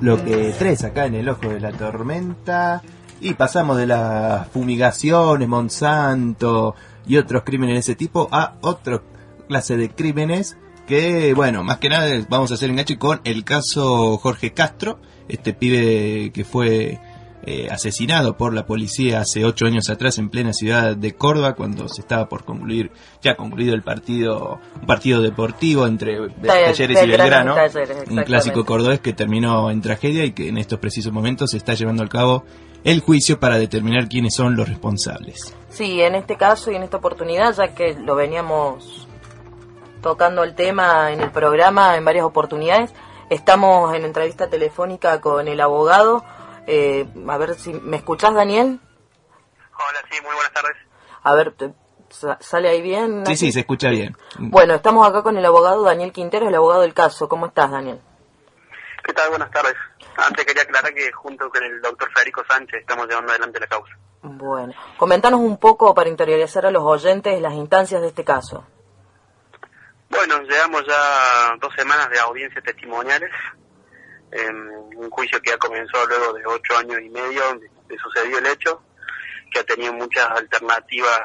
bloque 3 acá en el ojo de la tormenta. Y pasamos de las fumigaciones, Monsanto y otros crímenes de ese tipo a otra clase de crímenes que, bueno, más que nada vamos a hacer enganche con el caso Jorge Castro, este pibe que fue eh, asesinado por la policía hace ocho años atrás en plena ciudad de Córdoba cuando se estaba por concluir, ya concluido el partido, un partido deportivo entre Talleres y Belgrano, un clásico cordobés que terminó en tragedia y que en estos precisos momentos se está llevando a cabo el juicio para determinar quiénes son los responsables. Sí, en este caso y en esta oportunidad, ya que lo veníamos tocando el tema en el programa en varias oportunidades, estamos en entrevista telefónica con el abogado eh, a ver si me escuchás, Daniel. Hola, sí, muy buenas tardes. A ver, ¿sale ahí bien? Sí, sí, se escucha bien. Bueno, estamos acá con el abogado Daniel Quintero, el abogado del caso. ¿Cómo estás, Daniel? ¿Qué tal? Buenas tardes. Antes quería aclarar que junto con el doctor Federico Sánchez estamos llevando adelante la causa. Bueno, comentanos un poco para interiorizar a los oyentes las instancias de este caso. Bueno, llevamos ya dos semanas de audiencias testimoniales un juicio que ya comenzó luego de ocho años y medio donde sucedió el hecho, que ha tenido muchas alternativas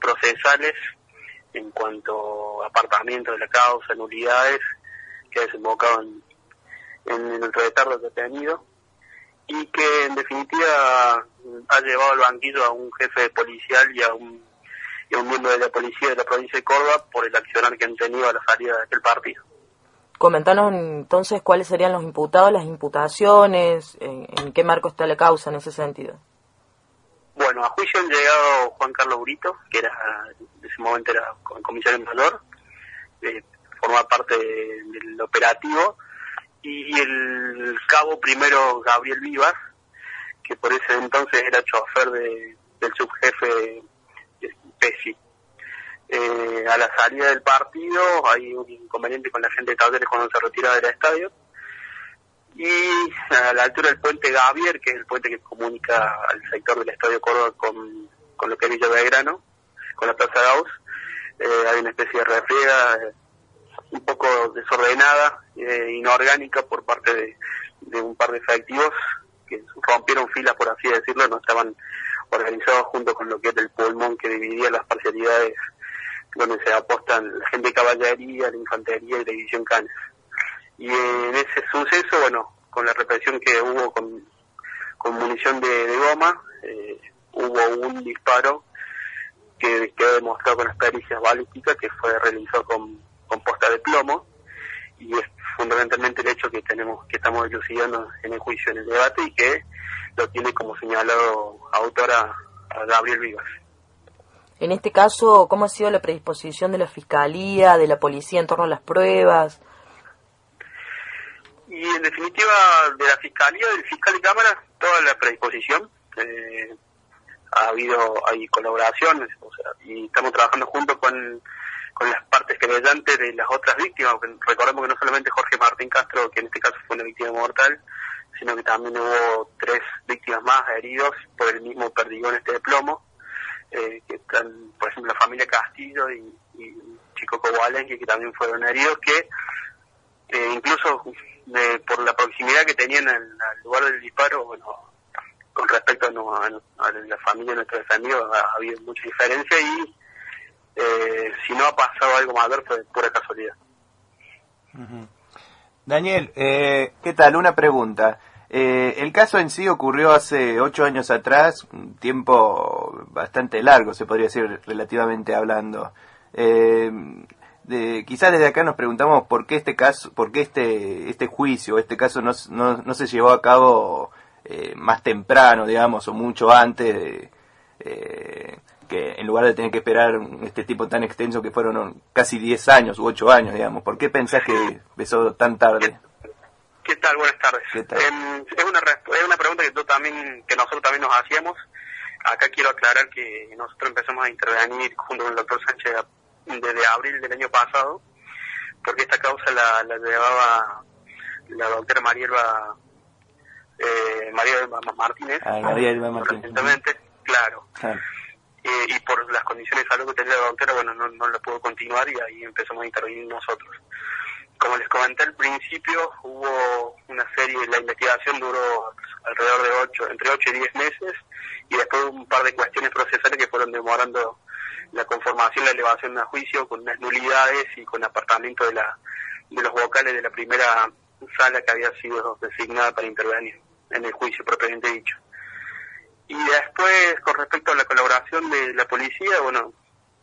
procesales en cuanto a apartamiento de la causa, nulidades, que ha desembocado en, en el retardo detenido y que en definitiva ha llevado al banquillo a un jefe policial y a un, y a un miembro de la policía de la provincia de Córdoba por el accionar que han tenido a la salida de aquel partido. Comentanos entonces cuáles serían los imputados, las imputaciones, en, qué marco está la causa en ese sentido. Bueno, a juicio han llegado Juan Carlos Brito, que era en ese momento era comisario en valor, eh, forma parte del operativo, y el cabo primero Gabriel Vivas, que por ese entonces era chofer de, del subjefe Pesci. Eh, a la salida del partido hay un inconveniente con la gente de Talleres cuando se retira del estadio. Y a la altura del puente Gavier, que es el puente que comunica al sector del Estadio Córdoba con, con lo que es Villa Belgrano, con la Plaza Gauss, eh, hay una especie de refriega eh, un poco desordenada, eh, inorgánica por parte de, un par de efectivos que rompieron filas, por así decirlo, no estaban organizados junto con lo que es el pulmón que dividía las parcialidades donde se apostan la gente de caballería, la infantería y la división Canes. Y en ese suceso, bueno, con la represión que hubo con, munición de, goma, eh, hubo un disparo que quedó demostrado con las pericias balísticas que fue realizado con, con posta de plomo y es fundamentalmente el hecho que tenemos que estamos elucidando en el juicio, en el debate y que lo tiene como señalado autora a Gabriel Vivas. En este caso, ¿cómo ha sido la predisposición de la Fiscalía, de la Policía en torno a las pruebas? Y en definitiva, de la Fiscalía, del Fiscal y Cámara, toda la predisposición. Eh, ha habido, hay colaboraciones, o sea, y estamos trabajando junto con, con las partes querellantes de las otras víctimas, recordemos que no solamente Jorge Martín Castro, que en este caso fue una víctima mortal, sino que también hubo tres víctimas más heridos por el mismo perdigón este de plomo eh, que están, por ejemplo, la familia Castillo y, Chico Cobalenque, que también fueron heridos, que eh, incluso por la proximidad que tenían al, lugar del disparo, bueno, con respecto a, la familia de nuestros amigos ha, habido mucha diferencia y eh, si no ha pasado algo mayor fue pura casualidad. Daniel, eh, ¿qué tal? Una pregunta. Eh, el caso en sí ocurrió hace ocho años atrás, un tiempo bastante largo, se podría decir, relativamente hablando. Eh, de, quizás desde acá nos preguntamos por qué este caso, por qué este, este juicio, este caso no, se llevó a cabo eh, más temprano, digamos, o mucho antes eh, que en lugar de tener que esperar este tipo tan extenso que fueron casi diez años u ocho años, digamos. ¿Por qué pensás que empezó tan tarde? ¿Qué tal? Buenas tardes. Em, es, una, es una pregunta que, tú también, que nosotros también nos hacíamos. Acá quiero aclarar que nosotros empezamos a intervenir junto con el doctor Sánchez desde abril del año pasado, porque esta causa la, la llevaba la doctora Marielba, eh, María Martínez. Ah, Martínez. Recientemente, claro. Eh, y por las condiciones de salud que tenía la doctora, bueno, no, no la pudo continuar y ahí empezamos a intervenir nosotros. Comenté al principio, hubo una serie, la investigación duró alrededor de ocho, entre 8 y 10 meses, y después un par de cuestiones procesales que fueron demorando la conformación, la elevación a juicio, con unas nulidades y con apartamiento de, la, de los vocales de la primera sala que había sido designada para intervenir en el juicio propiamente dicho. Y después, con respecto a la colaboración de la policía, bueno,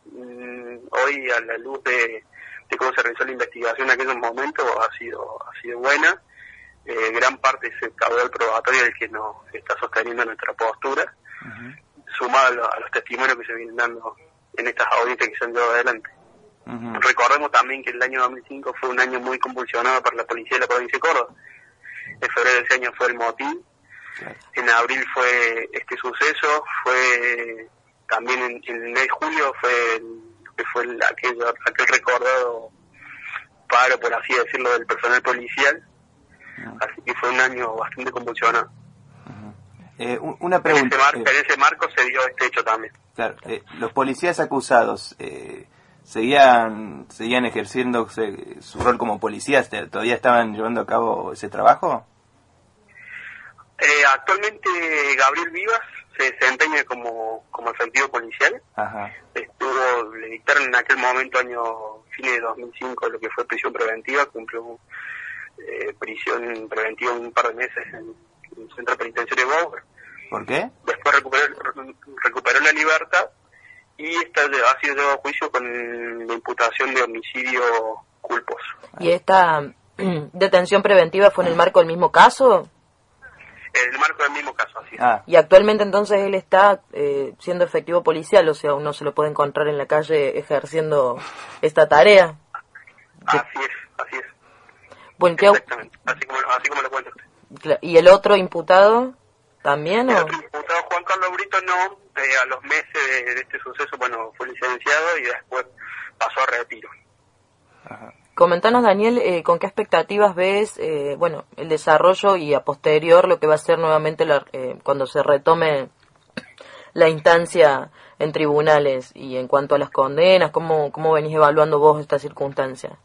mm, hoy a la luz de, cómo se realizó la investigación en aquellos momentos ha sido, ha sido buena. Eh, gran parte ese caudal probatorio el que nos está sosteniendo nuestra postura, sumado a, los testimonios que se vienen dando en estas audiencias que se han llevado adelante. Recordemos también que el año 2005 fue un año muy convulsionado para la policía de la provincia de Córdoba. En febrero de ese año fue el motín, en abril fue este suceso, fue también en, el mes de julio fue que fue aquel, aquel recordado paro, por así decirlo, del personal policial. Así que fue un año bastante convulsionado. Eh, una pregunta. En ese, marco se dio este hecho también. Claro, eh, los policías acusados eh, seguían seguían ejerciendo su rol como policías, todavía estaban llevando a cabo ese trabajo. Eh, actualmente Gabriel Vivas se desempeña como, como efectivo policial. Estuvo, le dictaron en aquel momento, año fines de 2005, lo que fue prisión preventiva, cumplió eh, prisión preventiva un par de meses en, el centro penitenciario de Bower. ¿Por qué? Después recuperó, recuperó la libertad y está, ha sido llevado a juicio con la imputación de homicidio culposo. ¿Y esta detención preventiva fue en el marco del mismo caso? En el marco del mismo caso, así ah. Y actualmente entonces él está eh, siendo efectivo policial, o sea, uno se lo puede encontrar en la calle ejerciendo esta tarea. Así es, así es. Bueno, Exactamente, así como, así como lo cuenta usted. ¿Y el otro imputado también? El otro imputado, Juan Carlos Brito, no. Eh, a los meses de, este suceso, bueno, fue licenciado y después pasó a retiro. Ajá. Comentanos, Daniel, eh, con qué expectativas ves, eh, bueno, el desarrollo y a posterior lo que va a ser nuevamente eh, cuando se retome la instancia en tribunales y en cuanto a las condenas, ¿cómo, cómo venís evaluando vos esta circunstancia?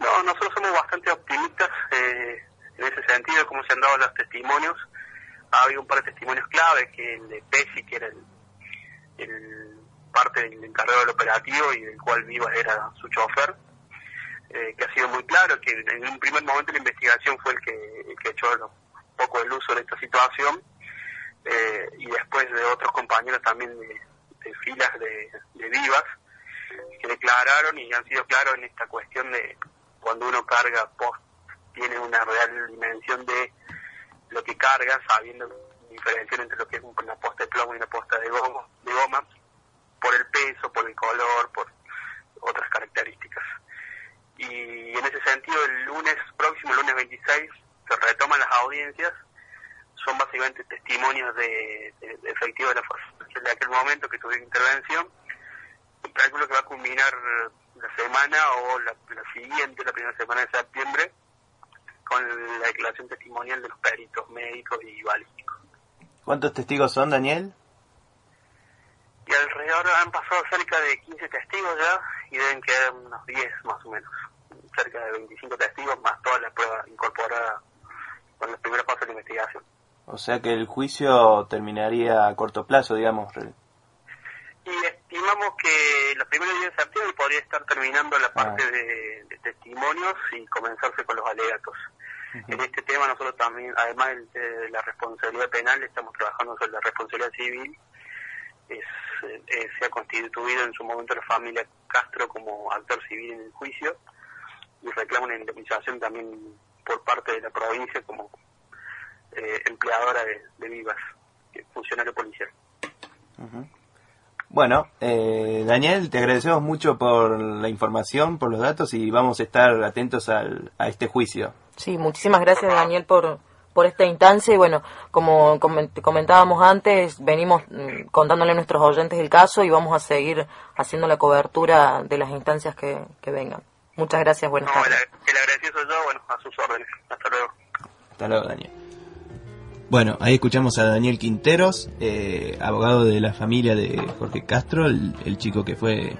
No, nosotros somos bastante optimistas en ese sentido, como se han dado los testimonios. Ha habido un par de testimonios clave, que el de Pesi, que era el, el parte del encargado del operativo y del cual Vivas era su chofer, eh, que ha sido muy claro, que en un primer momento la investigación fue el que, que echó un poco el uso de esta situación, eh, y después de otros compañeros también de, filas de, vivas, que declararon y han sido claros en esta cuestión de cuando uno carga post, tiene una real dimensión de lo que carga, sabiendo diferenciar entre lo que es una posta de plomo y una posta de goma, de goma por el peso, por el color, por otras características y en ese sentido el lunes próximo, el lunes 26, se retoman las audiencias, son básicamente testimonios de, de, de efectivo de la fuerza de aquel momento que tuvieron intervención, un cálculo que va a culminar la semana o la, siguiente, la primera semana de septiembre, con la declaración testimonial de los peritos médicos y balísticos. ¿Cuántos testigos son, Daniel? Y alrededor han pasado cerca de 15 testigos ya y deben quedar unos 10 más o menos. Cerca de 25 testigos más todas las pruebas incorporadas con los primeros pasos de la investigación. O sea que el juicio terminaría a corto plazo, digamos. Y estimamos que los primeros días de septiembre podría estar terminando la parte ah. de, testimonios y comenzarse con los alegatos. En este tema nosotros también, además de la responsabilidad penal, estamos trabajando sobre la responsabilidad civil es, eh, se ha constituido en su momento la familia Castro como actor civil en el juicio y reclama una indemnización también por parte de la provincia como eh, empleadora de, Vivas, funcionario policial. Bueno, eh, Daniel, te agradecemos mucho por la información, por los datos y vamos a estar atentos al, a este juicio. Sí, muchísimas gracias Daniel por, por esta instancia y bueno, como comentábamos antes, venimos mm, contándole a nuestros oyentes el caso y vamos a seguir haciendo la cobertura de las instancias que, vengan. Muchas gracias, buenas tardes. El, agradecido yo, bueno, a sus órdenes. Hasta luego. Hasta luego, Daniel. Bueno, ahí escuchamos a Daniel Quinteros, eh, abogado de la familia de Jorge Castro, el chico que fue